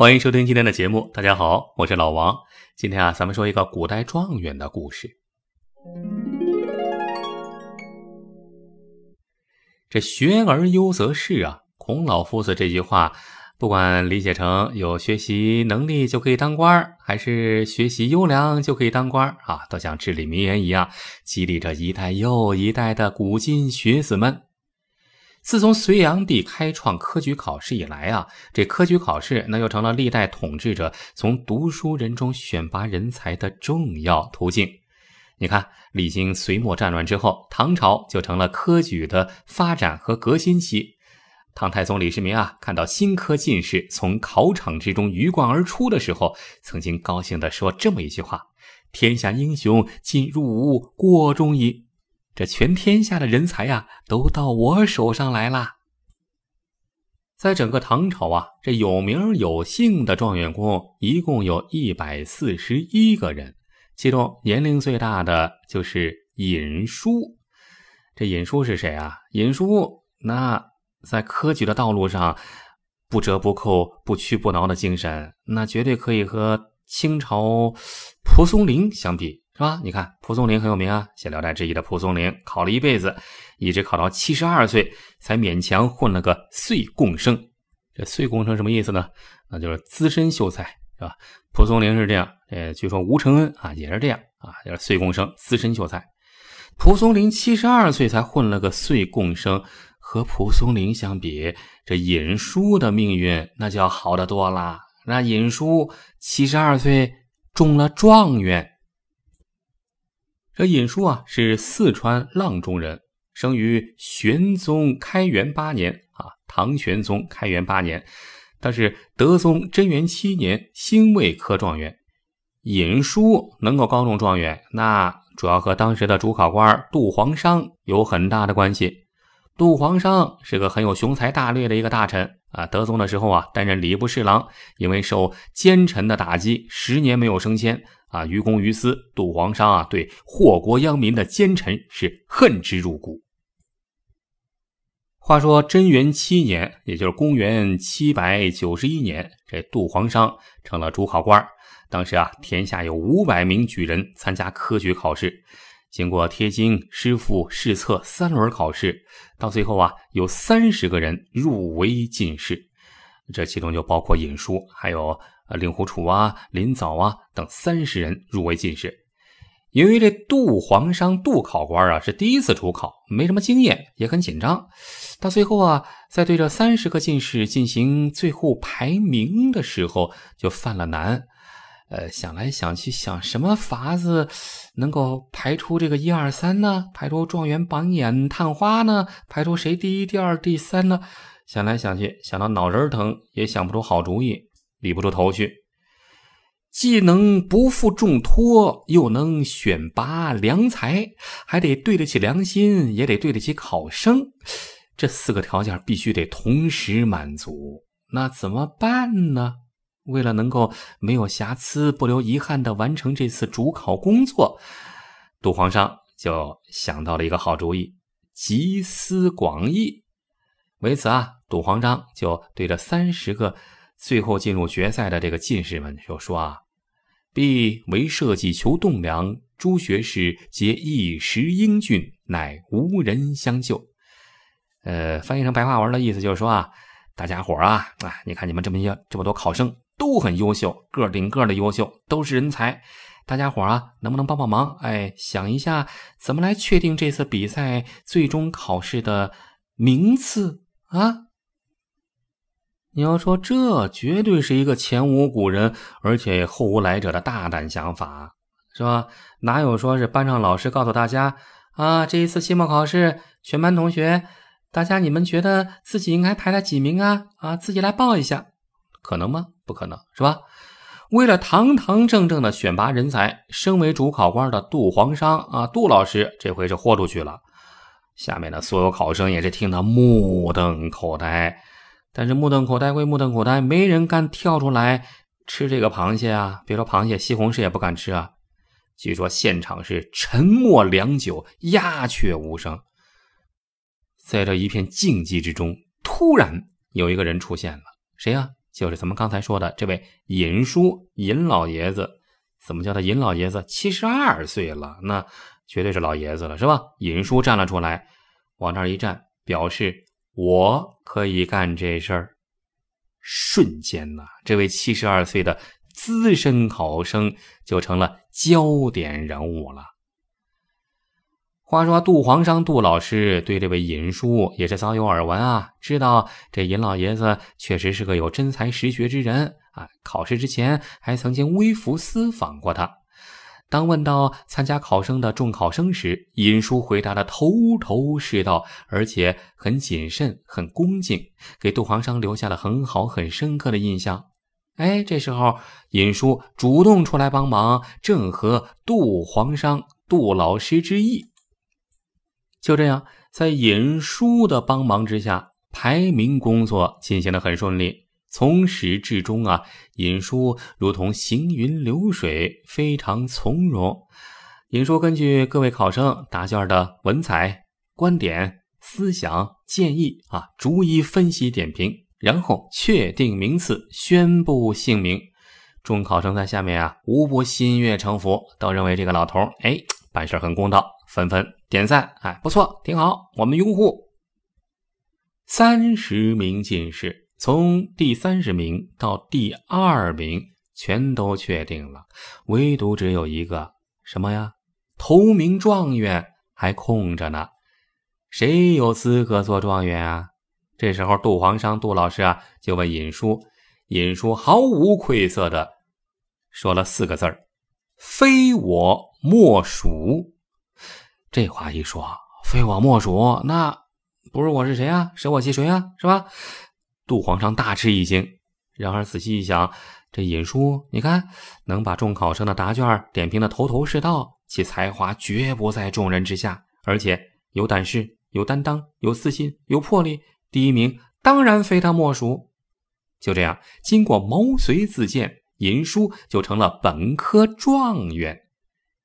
欢迎收听今天的节目，大家好，我是老王。今天啊，咱们说一个古代状元的故事。这学而优则仕啊，孔老夫子这句话，不管理解成有学习能力就可以当官还是学习优良就可以当官啊，都像至理名言一样，激励着一代又一代的古今学子们。自从隋炀帝开创科举考试以来啊，这科举考试那又成了历代统治者从读书人中选拔人才的重要途径。你看，历经隋末战乱之后，唐朝就成了科举的发展和革新期。唐太宗李世民啊，看到新科进士从考场之中鱼贯而出的时候，曾经高兴地说这么一句话：“天下英雄尽入吾国中矣。”这全天下的人才呀，都到我手上来了。在整个唐朝啊，这有名有姓的状元公一共有一百四十一个人，其中年龄最大的就是尹叔。这尹叔是谁啊？尹叔那在科举的道路上不折不扣、不屈不挠的精神，那绝对可以和清朝蒲松龄相比。是吧？你看蒲松龄很有名啊，写《聊斋志异》的蒲松龄考了一辈子，一直考到七十二岁才勉强混了个岁贡生。这岁贡生什么意思呢？那就是资深秀才，是吧？蒲松龄是这样，呃，据说吴承恩啊也是这样啊，就是岁贡生、资深秀才。蒲松龄七十二岁才混了个岁贡生，和蒲松龄相比，这尹叔的命运那就要好得多啦。那尹叔七十二岁中了状元。这尹叔啊，是四川阆中人，生于玄宗开元八年啊，唐玄宗开元八年，他是德宗贞元七年辛未科状元。尹叔能够高中状元，那主要和当时的主考官杜黄商有很大的关系。杜黄商是个很有雄才大略的一个大臣啊，德宗的时候啊，担任礼部侍郎，因为受奸臣的打击，十年没有升迁。啊，于公于私，杜黄商啊，对祸国殃民的奸臣是恨之入骨。话说贞元七年，也就是公元七百九十一年，这杜黄商成了主考官。当时啊，天下有五百名举人参加科举考试，经过贴金、诗赋、试测三轮考试，到最后啊，有三十个人入围进士，这其中就包括尹叔，还有。令狐楚啊，林藻啊等三十人入围进士。由于这杜皇商杜考官啊是第一次出考，没什么经验，也很紧张。到最后啊，在对这三十个进士进行最后排名的时候，就犯了难。呃，想来想去，想什么法子能够排出这个一二三呢？排出状元榜眼探花呢？排出谁第一、第二、第三呢？想来想去，想到脑仁疼，也想不出好主意。理不出头绪，既能不负重托，又能选拔良才，还得对得起良心，也得对得起考生，这四个条件必须得同时满足。那怎么办呢？为了能够没有瑕疵、不留遗憾的完成这次主考工作，杜皇上就想到了一个好主意，集思广益。为此啊，杜皇章就对着三十个。最后进入决赛的这个进士们就说啊：“必为社稷求栋梁，诸学士皆一时英俊，乃无人相救。”呃，翻译成白话文的意思就是说啊，大家伙啊啊，你看你们这么些这么多考生都很优秀，个顶个的优秀，都是人才。大家伙啊，能不能帮帮忙？哎，想一下怎么来确定这次比赛最终考试的名次啊？你要说这绝对是一个前无古人而且后无来者的大胆想法，是吧？哪有说是班上老师告诉大家啊，这一次期末考试，全班同学，大家你们觉得自己应该排在几名啊？啊，自己来报一下，可能吗？不可能，是吧？为了堂堂正正的选拔人才，身为主考官的杜黄商啊，杜老师这回是豁出去了。下面的所有考生也是听得目瞪口呆。但是目瞪口呆归目瞪口呆，没人敢跳出来吃这个螃蟹啊！别说螃蟹，西红柿也不敢吃啊！据说现场是沉默良久，鸦雀无声。在这一片静寂之中，突然有一个人出现了，谁呀？就是咱们刚才说的这位尹叔尹老爷子。怎么叫他尹老爷子？七十二岁了，那绝对是老爷子了，是吧？尹叔站了出来，往那儿一站，表示我可以干这事儿。瞬间呢，这位七十二岁的资深考生就成了焦点人物了。话说杜皇商杜老师对这位尹叔也是早有耳闻啊，知道这尹老爷子确实是个有真才实学之人啊。考试之前还曾经微服私访过他。当问到参加考生的众考生时，尹叔回答的头头是道，而且很谨慎、很恭敬，给杜皇商留下了很好、很深刻的印象。哎，这时候尹叔主动出来帮忙，正合杜皇商杜老师之意。就这样，在尹叔的帮忙之下，排名工作进行的很顺利。从始至终啊，尹叔如同行云流水，非常从容。尹叔根据各位考生答卷的文采、观点、思想、建议啊，逐一分析点评，然后确定名次，宣布姓名。众考生在下面啊，无不心悦诚服，都认为这个老头哎，办事很公道，纷纷。点赞，哎，不错，挺好，我们拥护。三十名进士，从第三十名到第二名全都确定了，唯独只有一个什么呀？头名状元还空着呢，谁有资格做状元啊？这时候，杜皇商杜老师啊，就问尹叔，尹叔毫无愧色的说了四个字儿：“非我莫属。”这话一说，非我莫属，那不是我是谁啊？舍我其谁啊？是吧？杜皇上大吃一惊。然而仔细一想，这尹叔，你看能把众考生的答卷点评的头头是道，其才华绝不在众人之下，而且有胆识、有担当、有自信、有魄力，第一名当然非他莫属。就这样，经过毛遂自荐，尹叔就成了本科状元。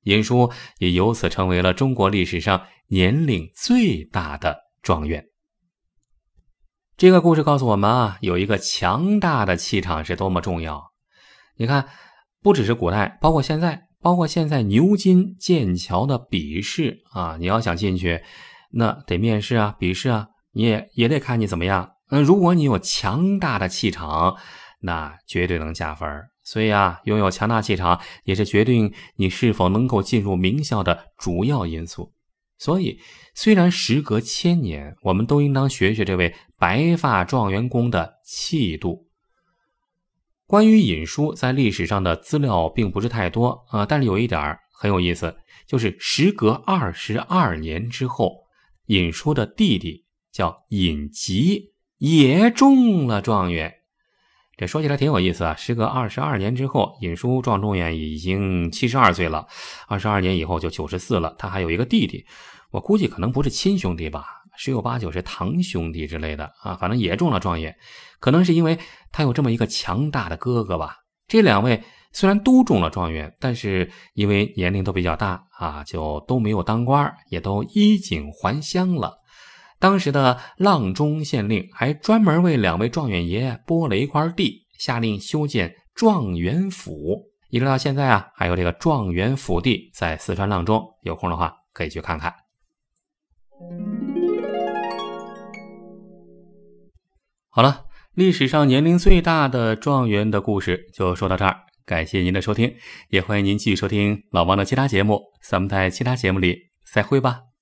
尹叔也由此成为了中国历史上年龄最大的状元。这个故事告诉我们啊，有一个强大的气场是多么重要。你看，不只是古代，包括现在，包括现在牛津、剑桥的笔试啊，你要想进去，那得面试啊，笔试啊，你也也得看你怎么样。嗯，如果你有强大的气场，那绝对能加分所以啊，拥有强大气场也是决定你是否能够进入名校的主要因素。所以，虽然时隔千年，我们都应当学学这位白发状元公的气度。关于尹叔在历史上的资料并不是太多啊，但是有一点很有意思，就是时隔二十二年之后，尹叔的弟弟叫尹吉也中了状元。这说起来挺有意思啊！时隔二十二年之后，尹叔状状元已经七十二岁了，二十二年以后就九十四了。他还有一个弟弟，我估计可能不是亲兄弟吧，十有八九是堂兄弟之类的啊。反正也中了状元，可能是因为他有这么一个强大的哥哥吧。这两位虽然都中了状元，但是因为年龄都比较大啊，就都没有当官，也都衣锦还乡了。当时的阆中县令还专门为两位状元爷拨了一块地，下令修建状元府。一直到现在啊，还有这个状元府地在四川阆中。有空的话可以去看看。好了，历史上年龄最大的状元的故事就说到这儿。感谢您的收听，也欢迎您继续收听老王的其他节目。咱们在其他节目里再会吧。